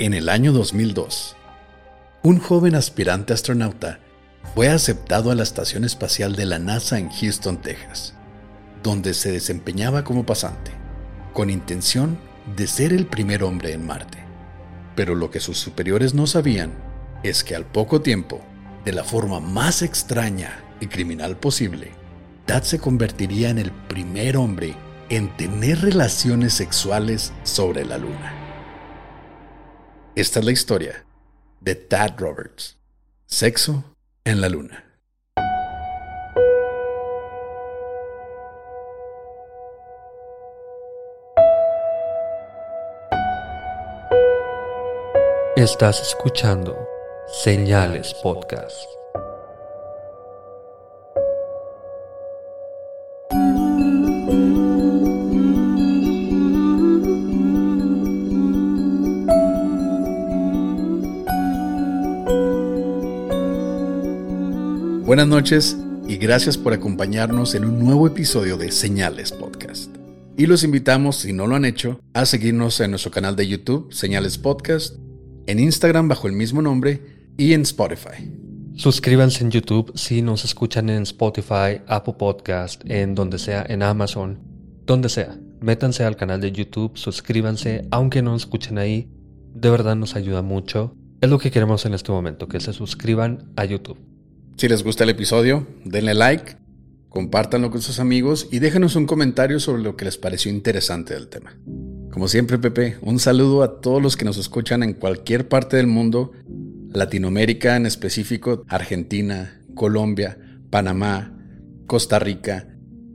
En el año 2002, un joven aspirante astronauta fue aceptado a la Estación Espacial de la NASA en Houston, Texas, donde se desempeñaba como pasante, con intención de ser el primer hombre en Marte. Pero lo que sus superiores no sabían es que al poco tiempo, de la forma más extraña y criminal posible, Dad se convertiría en el primer hombre en tener relaciones sexuales sobre la Luna. Esta es la historia de Tad Roberts. Sexo en la luna. Estás escuchando Señales Podcast. Buenas noches y gracias por acompañarnos en un nuevo episodio de Señales Podcast. Y los invitamos, si no lo han hecho, a seguirnos en nuestro canal de YouTube, Señales Podcast, en Instagram bajo el mismo nombre y en Spotify. Suscríbanse en YouTube si nos escuchan en Spotify, Apple Podcast, en donde sea, en Amazon, donde sea. Métanse al canal de YouTube, suscríbanse, aunque no nos escuchen ahí. De verdad nos ayuda mucho. Es lo que queremos en este momento, que se suscriban a YouTube. Si les gusta el episodio, denle like, compártanlo con sus amigos y déjenos un comentario sobre lo que les pareció interesante del tema. Como siempre, Pepe, un saludo a todos los que nos escuchan en cualquier parte del mundo, Latinoamérica en específico, Argentina, Colombia, Panamá, Costa Rica,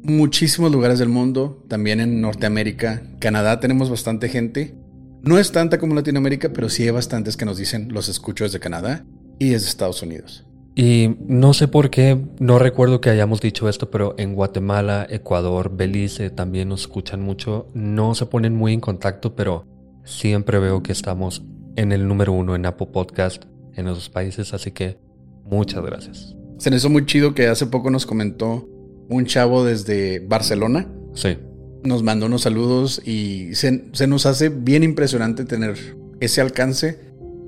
muchísimos lugares del mundo, también en Norteamérica, Canadá tenemos bastante gente. No es tanta como Latinoamérica, pero sí hay bastantes que nos dicen los escucho desde Canadá y desde Estados Unidos. Y no sé por qué, no recuerdo que hayamos dicho esto, pero en Guatemala, Ecuador, Belice también nos escuchan mucho. No se ponen muy en contacto, pero siempre veo que estamos en el número uno en Apple Podcast en esos países, así que muchas gracias. Se me hizo muy chido que hace poco nos comentó un chavo desde Barcelona. Sí. Nos mandó unos saludos y se, se nos hace bien impresionante tener ese alcance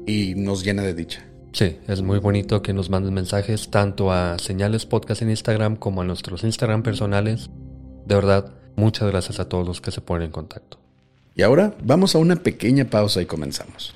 y nos llena de dicha. Sí, es muy bonito que nos manden mensajes tanto a Señales Podcast en Instagram como a nuestros Instagram personales. De verdad, muchas gracias a todos los que se ponen en contacto. Y ahora vamos a una pequeña pausa y comenzamos.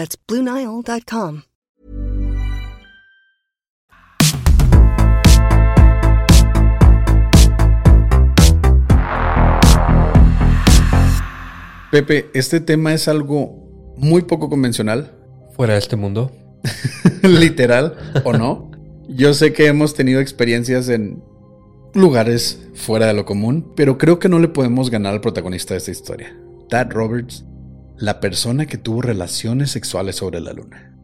That's BlueNile.com. Pepe, este tema es algo muy poco convencional. Fuera de este mundo. Literal o no. Yo sé que hemos tenido experiencias en lugares fuera de lo común, pero creo que no le podemos ganar al protagonista de esta historia. Tad Roberts, la persona que tuvo relaciones sexuales sobre la luna.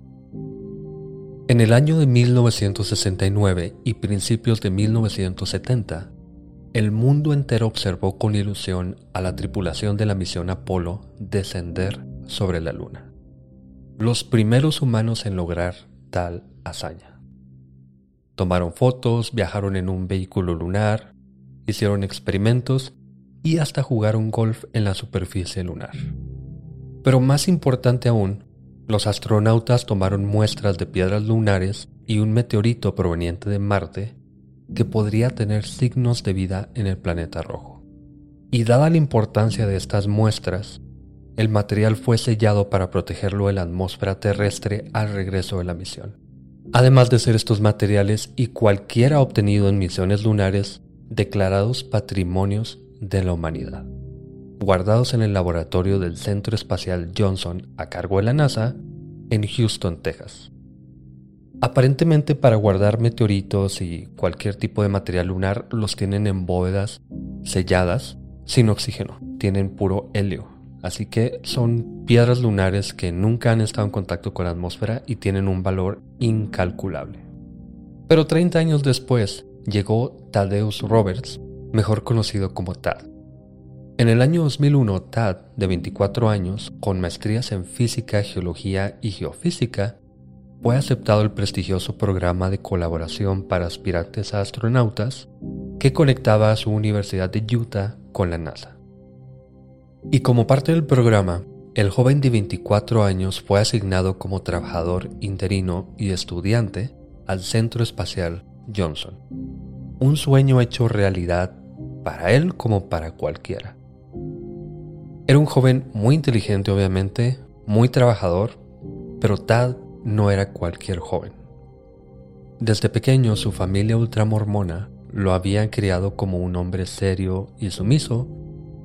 En el año de 1969 y principios de 1970, el mundo entero observó con ilusión a la tripulación de la misión Apolo descender sobre la Luna. Los primeros humanos en lograr tal hazaña. Tomaron fotos, viajaron en un vehículo lunar, hicieron experimentos y hasta jugaron golf en la superficie lunar. Pero más importante aún, los astronautas tomaron muestras de piedras lunares y un meteorito proveniente de Marte que podría tener signos de vida en el planeta rojo. Y dada la importancia de estas muestras, el material fue sellado para protegerlo de la atmósfera terrestre al regreso de la misión. Además de ser estos materiales y cualquiera obtenido en misiones lunares declarados patrimonios de la humanidad, guardados en el laboratorio del Centro Espacial Johnson a cargo de la NASA en Houston, Texas. Aparentemente para guardar meteoritos y cualquier tipo de material lunar los tienen en bóvedas selladas sin oxígeno, tienen puro helio. Así que son piedras lunares que nunca han estado en contacto con la atmósfera y tienen un valor incalculable. Pero 30 años después llegó Thaddeus Roberts, mejor conocido como Tad. En el año 2001, Tad, de 24 años, con maestrías en física, geología y geofísica, fue aceptado el prestigioso programa de colaboración para aspirantes a astronautas que conectaba a su Universidad de Utah con la NASA. Y como parte del programa, el joven de 24 años fue asignado como trabajador interino y estudiante al Centro Espacial Johnson. Un sueño hecho realidad para él como para cualquiera. Era un joven muy inteligente obviamente, muy trabajador, pero Tad no era cualquier joven. Desde pequeño su familia ultramormona lo había criado como un hombre serio y sumiso,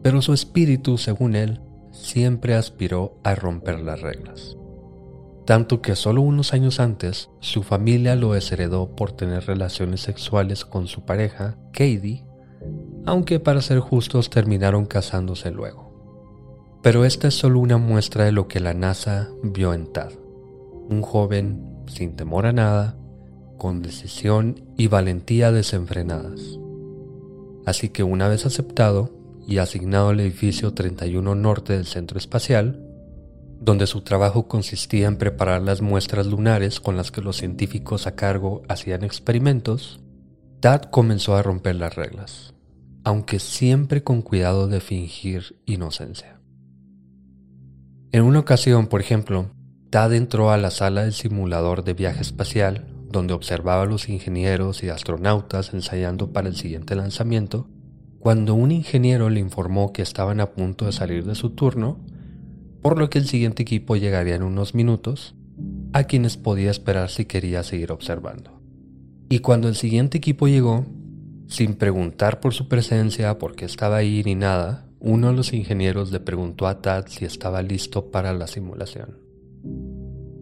pero su espíritu, según él, siempre aspiró a romper las reglas. Tanto que solo unos años antes su familia lo desheredó por tener relaciones sexuales con su pareja, Katie, aunque para ser justos terminaron casándose luego. Pero esta es solo una muestra de lo que la NASA vio en Tad un joven sin temor a nada, con decisión y valentía desenfrenadas. Así que una vez aceptado y asignado al edificio 31 Norte del Centro Espacial, donde su trabajo consistía en preparar las muestras lunares con las que los científicos a cargo hacían experimentos, Tad comenzó a romper las reglas, aunque siempre con cuidado de fingir inocencia. En una ocasión, por ejemplo, Tad entró a la sala del simulador de viaje espacial, donde observaba a los ingenieros y astronautas ensayando para el siguiente lanzamiento, cuando un ingeniero le informó que estaban a punto de salir de su turno, por lo que el siguiente equipo llegaría en unos minutos, a quienes podía esperar si quería seguir observando. Y cuando el siguiente equipo llegó, sin preguntar por su presencia, por qué estaba ahí ni nada, uno de los ingenieros le preguntó a Tad si estaba listo para la simulación.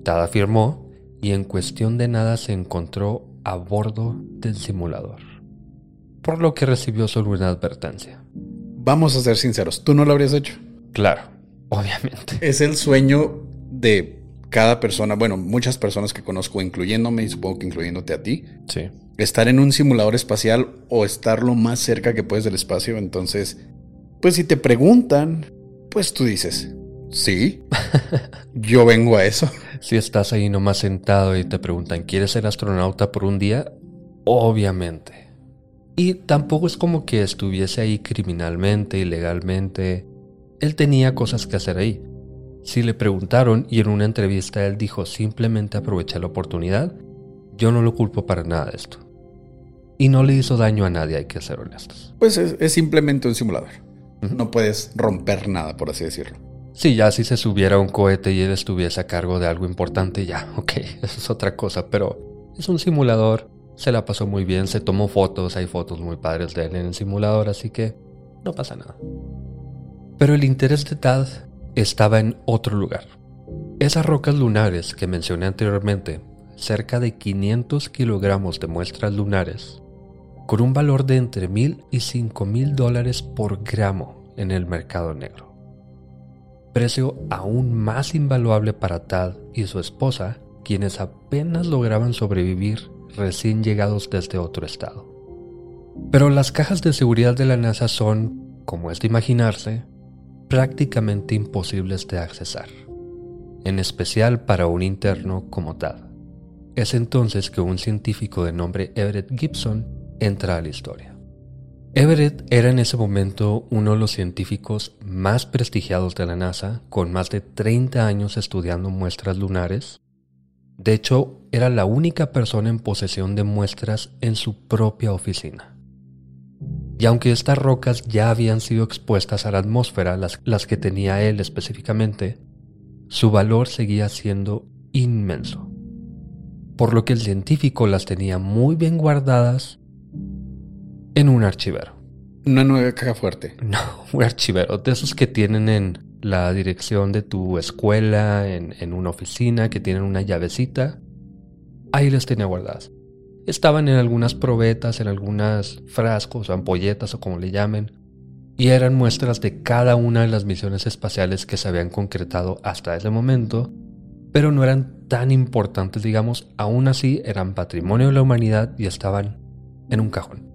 Tad afirmó y en cuestión de nada se encontró a bordo del simulador, por lo que recibió solo una advertencia. Vamos a ser sinceros, ¿tú no lo habrías hecho? Claro, obviamente. Es el sueño de cada persona, bueno, muchas personas que conozco, incluyéndome y supongo que incluyéndote a ti. Sí. Estar en un simulador espacial o estar lo más cerca que puedes del espacio. Entonces, pues si te preguntan, pues tú dices, Sí, yo vengo a eso. Si estás ahí nomás sentado y te preguntan, ¿quieres ser astronauta por un día? Obviamente. Y tampoco es como que estuviese ahí criminalmente, ilegalmente. Él tenía cosas que hacer ahí. Si le preguntaron y en una entrevista él dijo simplemente aproveché la oportunidad, yo no lo culpo para nada de esto. Y no le hizo daño a nadie, hay que ser honestos. Pues es, simplemente un simulador. No puedes romper nada, por así decirlo. Sí, ya si se subiera un cohete y él estuviese a cargo de algo importante, ya, ok, eso es otra cosa, pero es un simulador, se la pasó muy bien, se tomó fotos, hay fotos muy padres de él en el simulador, así que no pasa nada. Pero el interés de Tad estaba en otro lugar. Esas rocas lunares que mencioné anteriormente, cerca de 500 kilogramos de muestras lunares, con un valor de entre mil y cinco mil dólares por gramo en el mercado negro precio aún más invaluable para Tad y su esposa, quienes apenas lograban sobrevivir recién llegados desde otro estado. Pero las cajas de seguridad de la NASA son, como es de imaginarse, prácticamente imposibles de accesar, en especial para un interno como tal. Es entonces que un científico de nombre Everett Gibson entra a la historia. Everett era en ese momento uno de los científicos más prestigiados de la NASA, con más de 30 años estudiando muestras lunares. De hecho, era la única persona en posesión de muestras en su propia oficina. Y aunque estas rocas ya habían sido expuestas a la atmósfera, las, las que tenía él específicamente, su valor seguía siendo inmenso. Por lo que el científico las tenía muy bien guardadas en un archivero. Una nueva caja fuerte. No, un archivero, de esos que tienen en la dirección de tu escuela, en, una oficina, que tienen una llavecita. Ahí las tenía guardadas. Estaban en algunas probetas, en algunas frascos ampolletas o como le llamen, y eran muestras de cada una de las misiones espaciales que se habían concretado hasta ese momento, pero no eran tan importantes, digamos, aún así eran patrimonio de la humanidad y estaban en un cajón.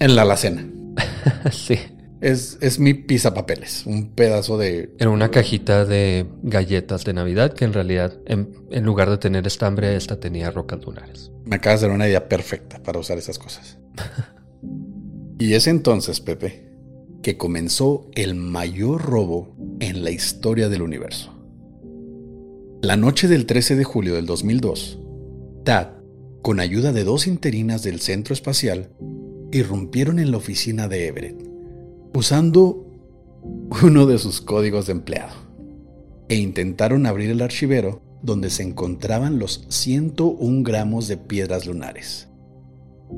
En la alacena. sí. Es, es mi papeles, un pedazo de... En una cajita de galletas de Navidad que en realidad, en, en lugar de tener estambre, esta tenía rocas lunares. Me acabas de dar una idea perfecta para usar esas cosas. y es entonces, Pepe, que comenzó el mayor robo en la historia del universo. La noche del 13 de julio del 2002, Tad, con ayuda de dos interinas del Centro Espacial, irrumpieron en la oficina de Everett, usando uno de sus códigos de empleado, e intentaron abrir el archivero donde se encontraban los 101 gramos de piedras lunares.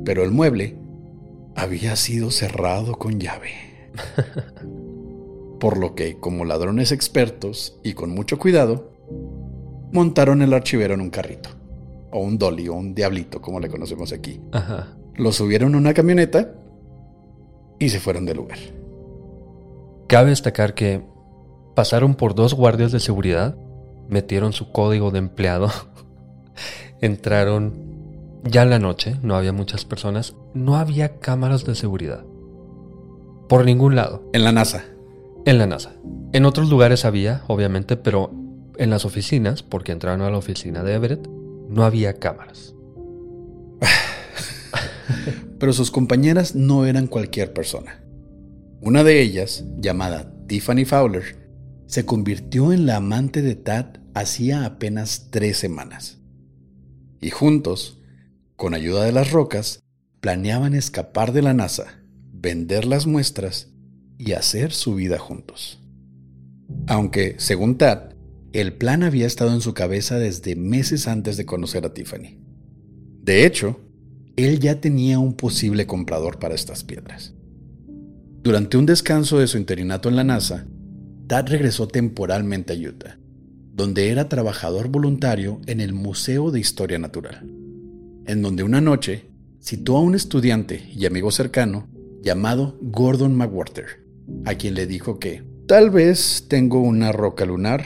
Pero el mueble había sido cerrado con llave. Por lo que, como ladrones expertos y con mucho cuidado, montaron el archivero en un carrito, o un dolly, o un diablito, como le conocemos aquí. Ajá lo subieron a una camioneta y se fueron del lugar. Cabe destacar que pasaron por dos guardias de seguridad, metieron su código de empleado, entraron ya en la noche, no había muchas personas, no había cámaras de seguridad. Por ningún lado. En la NASA. En la NASA. En otros lugares había, obviamente, pero en las oficinas, porque entraron a la oficina de Everett, no había cámaras. Pero sus compañeras no eran cualquier persona. Una de ellas, llamada Tiffany Fowler, se convirtió en la amante de Tad hacía apenas tres semanas. Y juntos, con ayuda de las rocas, planeaban escapar de la NASA, vender las muestras y hacer su vida juntos. Aunque, según Tad, el plan había estado en su cabeza desde meses antes de conocer a Tiffany. De hecho, él ya tenía un posible comprador para estas piedras. Durante un descanso de su interinato en la NASA, Tad regresó temporalmente a Utah, donde era trabajador voluntario en el Museo de Historia Natural, en donde una noche citó a un estudiante y amigo cercano llamado Gordon McWhorter, a quien le dijo que tal vez tengo una roca lunar.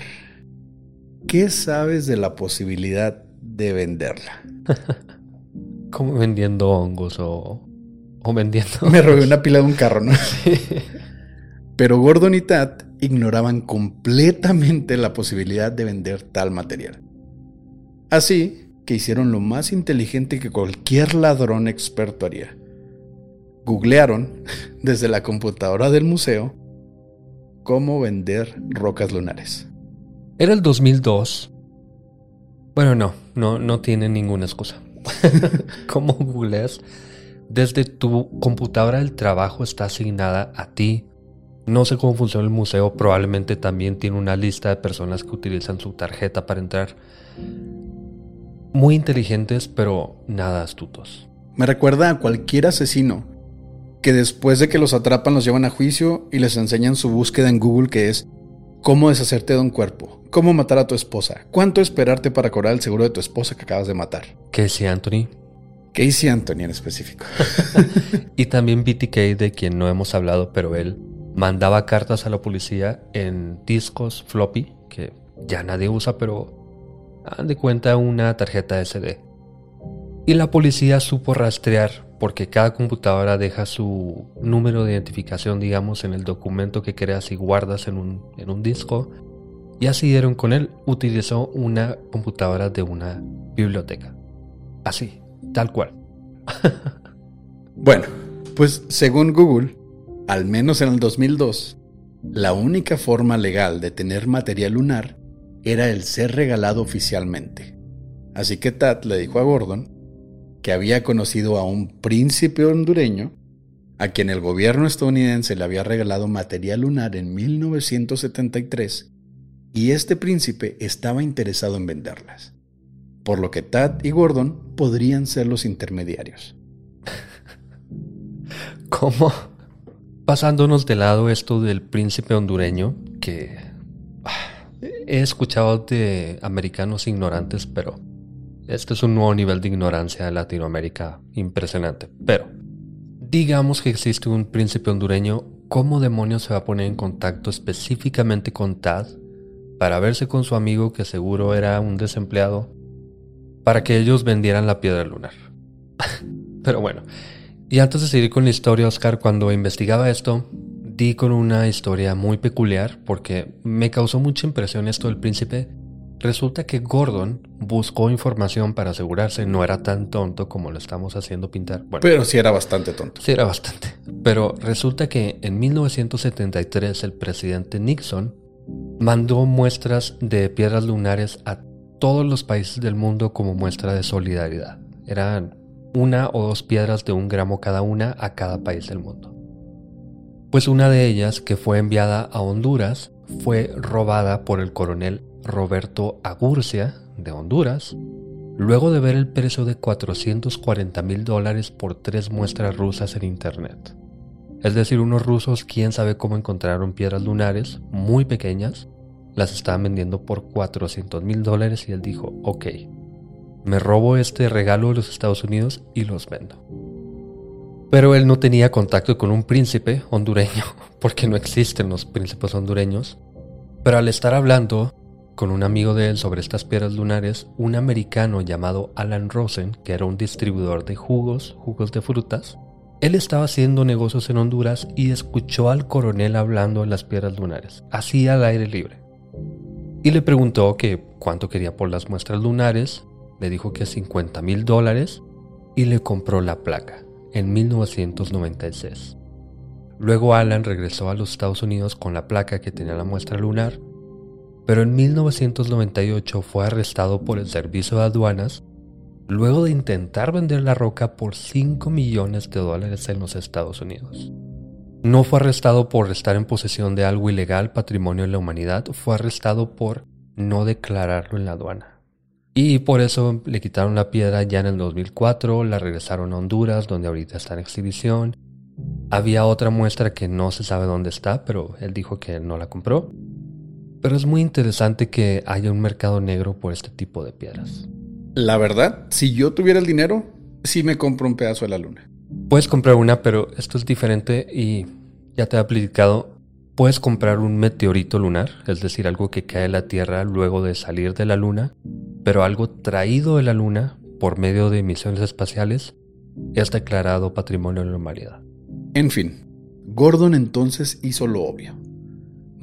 ¿Qué sabes de la posibilidad de venderla? como vendiendo hongos o, o vendiendo... Me robé una pila de un carro, ¿no? Pero Gordon y Tat ignoraban completamente la posibilidad de vender tal material. Así que hicieron lo más inteligente que cualquier ladrón experto haría. Googlearon desde la computadora del museo cómo vender rocas lunares. Era el 2002. Bueno, no, no, no tiene ninguna excusa. ¿Cómo googleas? Desde tu computadora el trabajo está asignada a ti. No sé cómo funciona el museo, probablemente también tiene una lista de personas que utilizan su tarjeta para entrar. Muy inteligentes, pero nada astutos. Me recuerda a cualquier asesino que después de que los atrapan los llevan a juicio y les enseñan su búsqueda en Google que es cómo deshacerte de un cuerpo, cómo matar a tu esposa, cuánto esperarte para cobrar el seguro de tu esposa que acabas de matar. Casey Anthony. Casey Anthony en específico. y también BTK, de quien no hemos hablado, pero él mandaba cartas a la policía en discos floppy, que ya nadie usa, pero han de cuenta una tarjeta SD. Y la policía supo rastrear porque cada computadora deja su número de identificación, digamos, en el documento que creas y guardas en un, en un disco. Y así dieron con él. Utilizó una computadora de una biblioteca. Así, tal cual. bueno, pues según Google, al menos en el 2002, la única forma legal de tener material lunar era el ser regalado oficialmente. Así que Tad le dijo a Gordon que había conocido a un príncipe hondureño a quien el gobierno estadounidense le había regalado material lunar en 1973 y este príncipe estaba interesado en venderlas, por lo que Tad y Gordon podrían ser los intermediarios. ¿Cómo? Pasándonos de lado esto del príncipe hondureño, que ah, he escuchado de americanos ignorantes, pero este es un nuevo nivel de ignorancia en Latinoamérica impresionante. Pero, digamos que existe un príncipe hondureño, ¿cómo demonios se va a poner en contacto específicamente con Tad para verse con su amigo que seguro era un desempleado para que ellos vendieran la piedra lunar? Pero bueno, y antes de seguir con la historia, Oscar, cuando investigaba esto, di con una historia muy peculiar porque me causó mucha impresión esto del príncipe. Resulta que Gordon buscó información para asegurarse no era tan tonto como lo estamos haciendo pintar. pero sí era bastante tonto. Sí era bastante. Pero resulta que en 1973 el presidente Nixon mandó muestras de piedras lunares a todos los países del mundo como muestra de solidaridad. Eran una o dos piedras de un gramo cada una a cada país del mundo. Pues una de ellas, que fue enviada a Honduras, fue robada por el coronel Roberto Agurcia de Honduras, luego de ver el precio de 440 mil dólares por tres muestras rusas en Internet. Es decir, unos rusos, quién sabe cómo encontraron piedras lunares muy pequeñas, las estaban vendiendo por 400 mil dólares y él dijo, ok, me robo este regalo de los Estados Unidos y los vendo. Pero él no tenía contacto con un príncipe hondureño, porque no existen los príncipes hondureños. Pero al estar hablando con un amigo de él sobre estas piedras lunares, un americano llamado Alan Rosen, que era un distribuidor de jugos, jugos de frutas, él estaba haciendo negocios en Honduras y escuchó al coronel hablando de las piedras lunares, así al aire libre. Y le preguntó que cuánto quería por las muestras lunares le dijo que 50 mil dólares y le compró la placa en 1996. Luego Alan regresó a los Estados Unidos con la placa que tenía la muestra lunar, pero en 1998 fue arrestado por el servicio de aduanas luego de intentar vender la roca por 5 millones de dólares en los Estados Unidos. No fue arrestado por estar en posesión de algo ilegal, patrimonio de la humanidad, fue arrestado por no declararlo en la aduana. Y por eso le quitaron la piedra ya en el 2004, la regresaron a Honduras, donde ahorita está en exhibición. Había otra muestra que no se sabe dónde está, pero él dijo que no la compró. Pero es muy interesante que haya un mercado negro por este tipo de piedras. La verdad, si yo tuviera el dinero, sí me compro un pedazo de la luna. Puedes comprar una, pero esto es diferente y ya te he aplicado. Puedes comprar un meteorito lunar, es decir, algo que cae a la Tierra luego de salir de la Luna, pero algo traído de la Luna por medio de misiones espaciales es declarado Patrimonio de la Humanidad. En fin, Gordon entonces hizo lo obvio.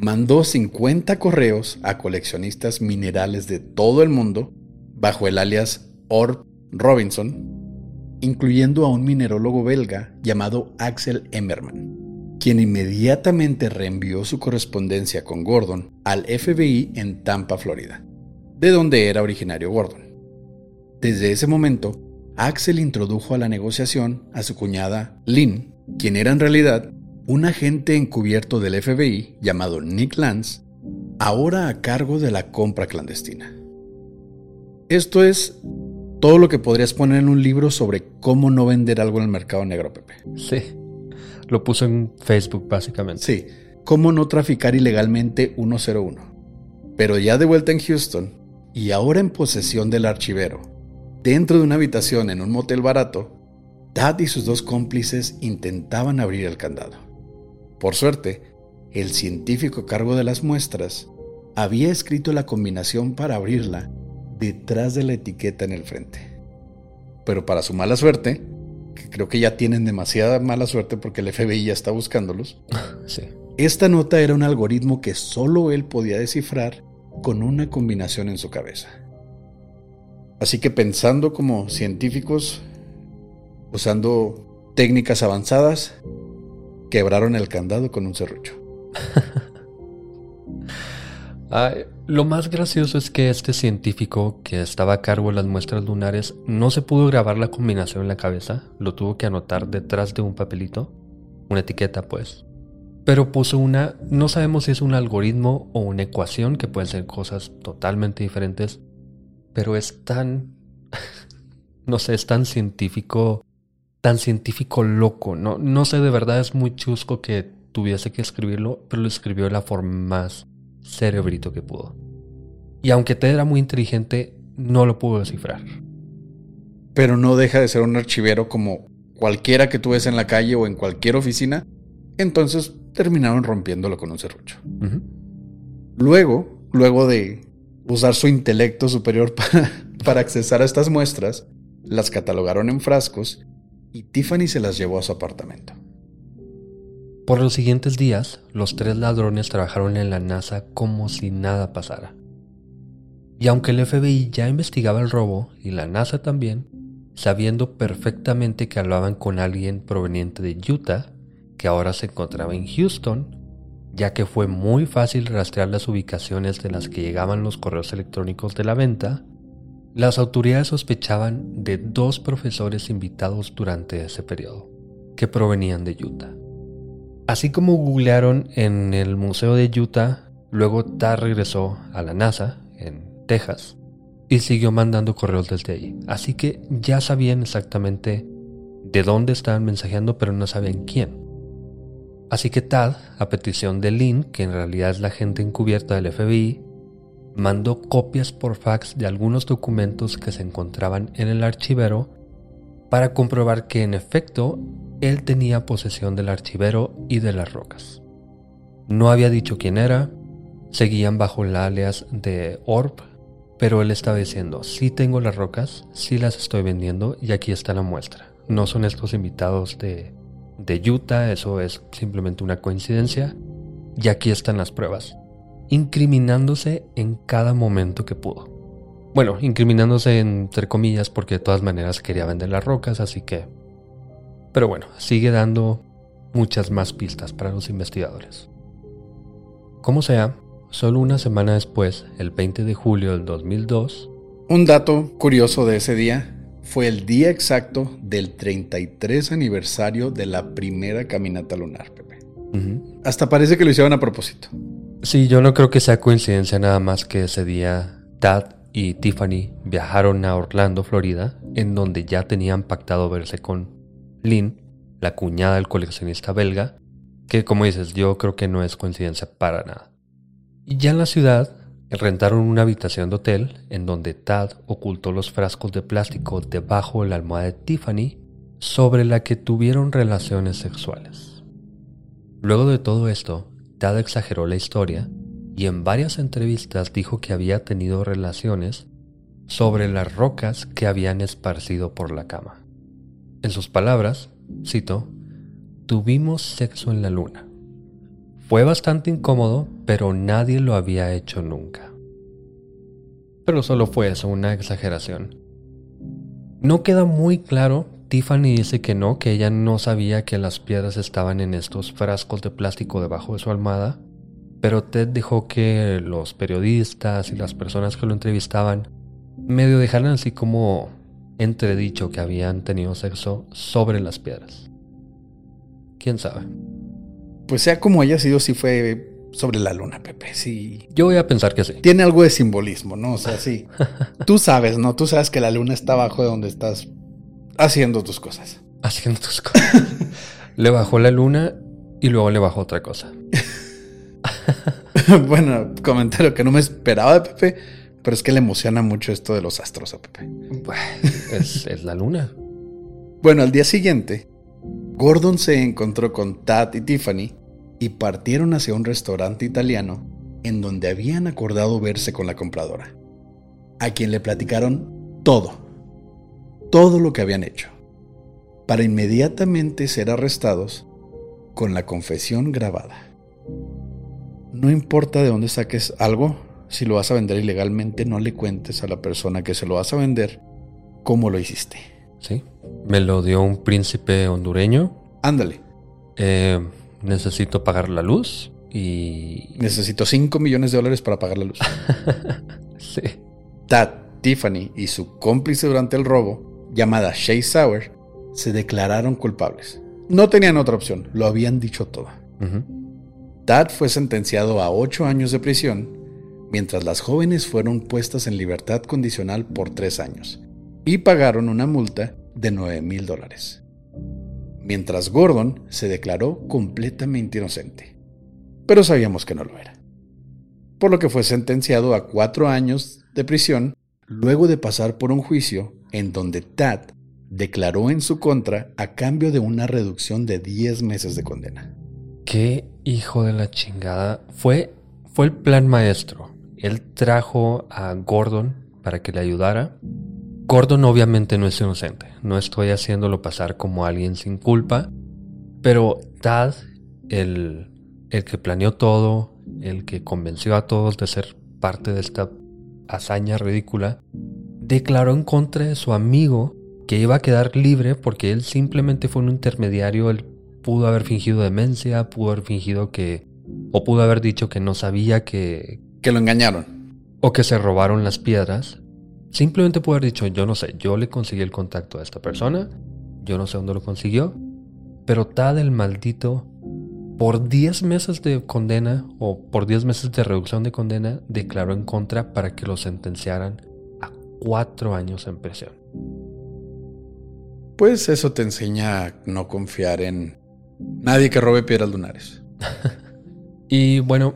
Mandó 50 correos a coleccionistas minerales de todo el mundo bajo el alias Orb Robinson, incluyendo a un minerólogo belga llamado Axel Emmerman, quien inmediatamente reenvió su correspondencia con Gordon al FBI en Tampa, Florida de donde era originario Gordon. Desde ese momento, Axel introdujo a la negociación a su cuñada Lynn, quien era en realidad un agente encubierto del FBI llamado Nick Lance, ahora a cargo de la compra clandestina. Esto es todo lo que podrías poner en un libro sobre cómo no vender algo en el mercado negro, Pepe. Sí, lo puso en Facebook básicamente. Sí, cómo no traficar ilegalmente 101. Pero ya de vuelta en Houston, y ahora en posesión del archivero, dentro de una habitación en un motel barato, Tad y sus dos cómplices intentaban abrir el candado. Por suerte, el científico a cargo de las muestras había escrito la combinación para abrirla detrás de la etiqueta en el frente. Pero para su mala suerte, que creo que ya tienen demasiada mala suerte porque el FBI ya está buscándolos. Sí. Esta nota era un algoritmo que solo él podía descifrar con una combinación en su cabeza. Así que pensando como científicos, usando técnicas avanzadas, quebraron el candado con un serrucho. Ay, lo más gracioso es que este científico que estaba a cargo de las muestras lunares no se pudo grabar la combinación en la cabeza, lo tuvo que anotar detrás de un papelito, una etiqueta pues. Pero puso una, no sabemos si es un algoritmo o una ecuación, que pueden ser cosas totalmente diferentes, pero es tan, no sé, es tan científico, tan científico loco, no, no sé, de verdad es muy chusco que tuviese que escribirlo, pero lo escribió de la forma más cerebrito que pudo. Y aunque Ted era muy inteligente, no lo pudo descifrar. Pero no deja de ser un archivero como cualquiera que tú ves en la calle o en cualquier oficina. Entonces terminaron rompiéndolo con un serrucho. Luego, luego de usar su intelecto superior para, para accesar a estas muestras, las catalogaron en frascos y Tiffany se las llevó a su apartamento. Por los siguientes días, los tres ladrones trabajaron en la NASA como si nada pasara. Y aunque el FBI ya investigaba el robo y la NASA también, sabiendo perfectamente que hablaban con alguien proveniente de Utah, que ahora se encontraba en Houston, ya que fue muy fácil rastrear las ubicaciones de las que llegaban los correos electrónicos de la venta, las autoridades sospechaban de dos profesores invitados durante ese periodo, que provenían de Utah. Así como googlearon en el Museo de Utah, luego Tar regresó a la NASA, en Texas, y siguió mandando correos desde ahí. Así que ya sabían exactamente de dónde estaban mensajeando, pero no sabían quién. Así que Tad, a petición de Lynn, que en realidad es la agente encubierta del FBI, mandó copias por fax de algunos documentos que se encontraban en el archivero para comprobar que en efecto él tenía posesión del archivero y de las rocas. No había dicho quién era, seguían bajo el alias de Orb, pero él estaba diciendo, sí tengo las rocas, sí las estoy vendiendo y aquí está la muestra. No son estos invitados de, de Utah, eso es simplemente una coincidencia, y aquí están las pruebas, incriminándose en cada momento que pudo. Bueno, incriminándose entre comillas porque de todas maneras quería vender las rocas, así que... Pero bueno, sigue dando muchas más pistas para los investigadores. Como sea, solo una semana después, el 20 de julio del 2002, Un dato curioso de ese día fue el día exacto del 33 aniversario de la primera caminata lunar, Pepe. Hasta parece que lo hicieron a propósito. Sí, yo no creo que sea coincidencia nada más que ese día Tad y Tiffany viajaron a Orlando, Florida, en donde ya tenían pactado verse con Lynn, la cuñada del coleccionista belga, que como dices, yo creo que no es coincidencia para nada. Y ya en la ciudad rentaron una habitación de hotel en donde Tad ocultó los frascos de plástico debajo de la almohada de Tiffany sobre la que tuvieron relaciones sexuales. Luego de todo esto, Exageró la historia y en varias entrevistas dijo que había tenido relaciones sobre las rocas que habían esparcido por la cama. En sus palabras, cito, tuvimos sexo en la luna. Fue bastante incómodo, pero nadie lo había hecho nunca. Pero solo fue eso, una exageración. No queda muy claro, Tiffany dice que no, que ella no sabía que las piedras estaban en estos frascos de plástico debajo de su almohada, pero Ted dejó que los periodistas y las personas que lo entrevistaban medio dejaran así como entredicho que habían tenido sexo sobre las piedras. ¿Quién sabe? Pues sea como haya sido, sí fue sobre la luna, Pepe. Sí. Yo voy a pensar que sí. Tiene algo de simbolismo, ¿no? O sea, sí. Tú sabes, ¿no? Tú sabes que la luna está abajo de donde estás haciendo tus cosas. Haciendo tus cosas. le bajó la luna y luego le bajó otra cosa. bueno, comentario que no me esperaba de Pepe, pero es que le emociona mucho esto de los astros a Pepe. Es, es la luna. Bueno, al día siguiente, Gordon se encontró con Tad y Tiffany y partieron hacia un restaurante italiano en donde habían acordado verse con la compradora, a quien le platicaron todo, todo lo que habían hecho. para inmediatamente ser arrestados con la confesión grabada. No importa de dónde saques algo, si lo vas a vender ilegalmente, no le cuentes a la persona que se lo vas a vender cómo lo hiciste. Sí, me lo dio un príncipe hondureño. Ándale. Eh, necesito pagar la luz y... Necesito 5 millones de dólares para pagar la luz. sí. Tad, Tiffany y su cómplice durante el robo, llamada Shay Sauer, se declararon culpables. No tenían otra opción, lo habían dicho todo. Tad fue sentenciado a 8 años de prisión, mientras las jóvenes fueron puestas en libertad condicional por 3 años y pagaron una multa de 9 mil dólares. Mientras Gordon se declaró completamente inocente, pero sabíamos que no lo era. Por lo que fue sentenciado a 4 años de prisión luego de pasar por un juicio en donde Tad declaró en su contra a cambio de una reducción de 10 meses de condena. Qué hijo de la chingada. Fue, fue el plan maestro. Él trajo a Gordon para que le ayudara. Gordon obviamente no es inocente. No estoy haciéndolo pasar como alguien sin culpa. Pero Tad, el, el que planeó todo, el que convenció a todos de ser parte de esta hazaña ridícula, declaró en contra de su amigo que iba a quedar libre porque él simplemente fue un intermediario, él pudo haber fingido demencia, pudo haber fingido que... o pudo haber dicho que no sabía que... Que lo engañaron. O que se robaron las piedras. Simplemente pudo haber dicho, yo no sé, yo le conseguí el contacto a esta persona, yo no sé dónde lo consiguió, pero tal el maldito, por 10 meses de condena o por 10 meses de reducción de condena, declaró en contra para que lo sentenciaran 4 años en prisión. Pues eso te enseña a no confiar en nadie que robe piedras lunares. y bueno,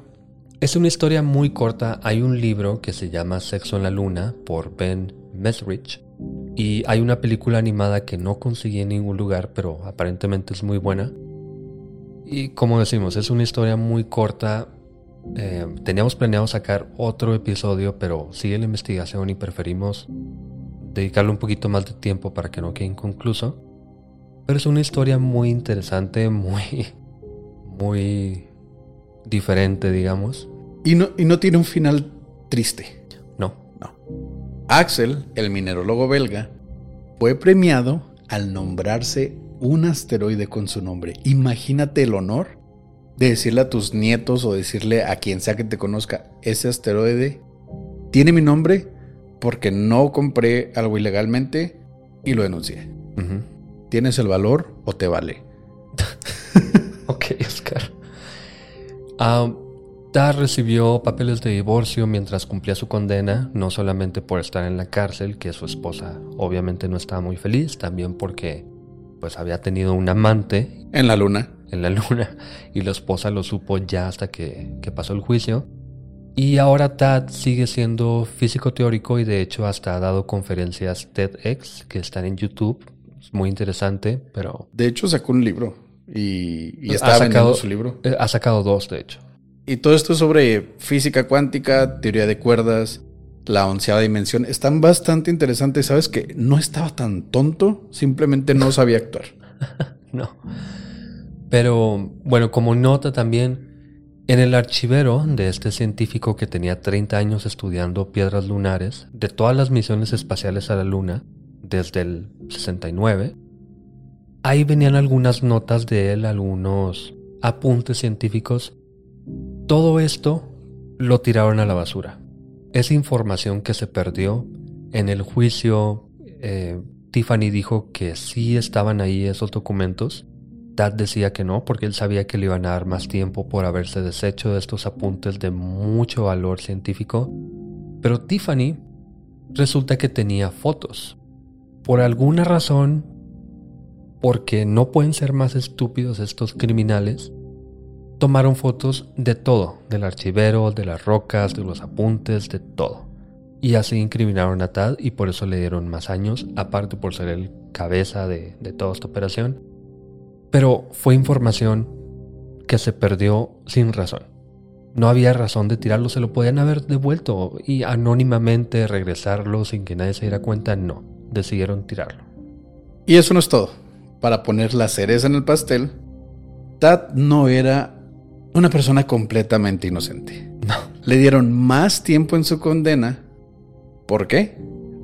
es una historia muy corta. Hay un libro que se llama Sexo en la Luna por Ben Mesrich. Y hay una película animada que no conseguí en ningún lugar, pero aparentemente es muy buena. Y como decimos, es una historia muy corta. Eh, teníamos planeado sacar otro episodio, pero sigue la investigación y preferimos dedicarle un poquito más de tiempo para que no quede inconcluso. Pero es una historia muy interesante, muy, muy diferente, digamos. Y no, y no tiene un final triste. No. No. Axel, el minerólogo belga, fue premiado al nombrarse un asteroide con su nombre. Imagínate el honor de decirle a tus nietos o decirle a quien sea que te conozca, ese asteroide tiene mi nombre porque no compré algo ilegalmente y lo denuncié. ¿Tienes el valor o te vale? ok, Oscar. Um, recibió papeles de divorcio mientras cumplía su condena, no solamente por estar en la cárcel, que su esposa obviamente no estaba muy feliz, también porque pues había tenido un amante. En la luna. En la luna. Y la esposa lo supo ya hasta que, que pasó el juicio. Y ahora Tad sigue siendo físico teórico y de hecho hasta ha dado conferencias TEDx que están en YouTube. Es muy interesante, pero... De hecho sacó un libro y, y está vendiendo su libro. Eh, ha sacado dos, de hecho. Y todo esto es sobre física cuántica, teoría de cuerdas, la onceava dimensión. Están bastante interesantes. Sabes que no estaba tan tonto, simplemente no sabía actuar. no. Pero bueno, como nota también, en el archivero de este científico que tenía 30 años estudiando piedras lunares, de todas las misiones espaciales a la Luna, desde el 69, ahí venían algunas notas de él, algunos apuntes científicos. Todo esto lo tiraron a la basura. Esa información que se perdió en el juicio, eh, Tiffany dijo que sí estaban ahí esos documentos, Tad decía que no, porque él sabía que le iban a dar más tiempo por haberse deshecho de estos apuntes de mucho valor científico. Pero Tiffany resulta que tenía fotos. Por alguna razón, porque no pueden ser más estúpidos estos criminales, tomaron fotos de todo, del archivero, de las rocas, de los apuntes, de todo. Y así incriminaron a Tad y por eso le dieron más años, aparte por ser el cabeza de, de toda esta operación pero fue información que se perdió sin razón. No había razón de tirarlo, se lo podían haber devuelto y anónimamente regresarlo sin que nadie se diera cuenta, no, decidieron tirarlo. Y eso no es todo. para poner la cereza en el pastel, Tad no era una persona completamente inocente. No. Le dieron más tiempo en su condena. ¿Por qué?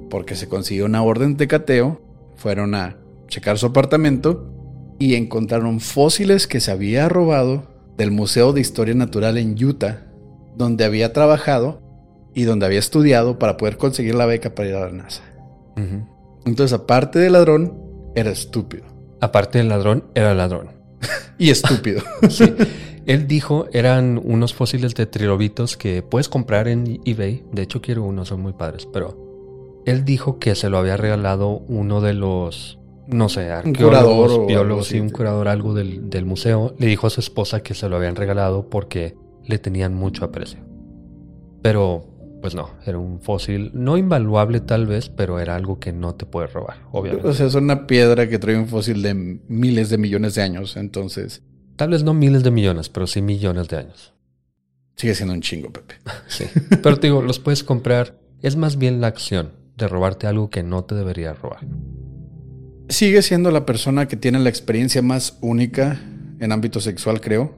Porque se consiguió una orden de cateo, fueron a checar su apartamento y encontraron fósiles que se había robado del Museo de Historia Natural en Utah, donde había trabajado y donde había estudiado para poder conseguir la beca para ir a la NASA. Entonces, aparte de ladrón, era estúpido. Aparte del ladrón, era ladrón. Y estúpido. Sí. Él dijo, eran unos fósiles de trilobitos que puedes comprar en eBay. De hecho, quiero unos, son muy padres. Pero él dijo que se lo había regalado uno de los, no sé, curador arqueólogos, algo biólogos y un curador, algo del, del museo. Le dijo a su esposa que se lo habían regalado porque le tenían mucho aprecio. Pero, pues no, era un fósil no invaluable tal vez, pero era algo que no te puedes robar, obviamente. o sea, es una piedra que trae un fósil de miles de millones de años. Entonces, Tal vez no miles de millones, pero sí millones de años. sigue siendo un chingo, Pepe. Sí. Pero te digo, los puedes comprar. Es más bien la acción de robarte algo que no te debería robar. Sigue siendo la persona que tiene la experiencia más única en ámbito sexual, creo.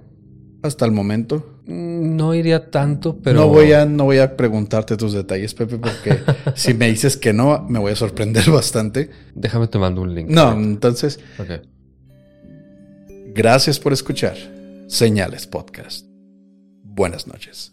Hasta el momento. Mm, No iría tanto, pero. No, voy a, no voy a preguntarte tus detalles, Pepe, porque si me dices que no, me voy a sorprender bastante. Déjame te mando un link. No, entonces, Ok. gracias por escuchar Señales Podcast. Buenas noches.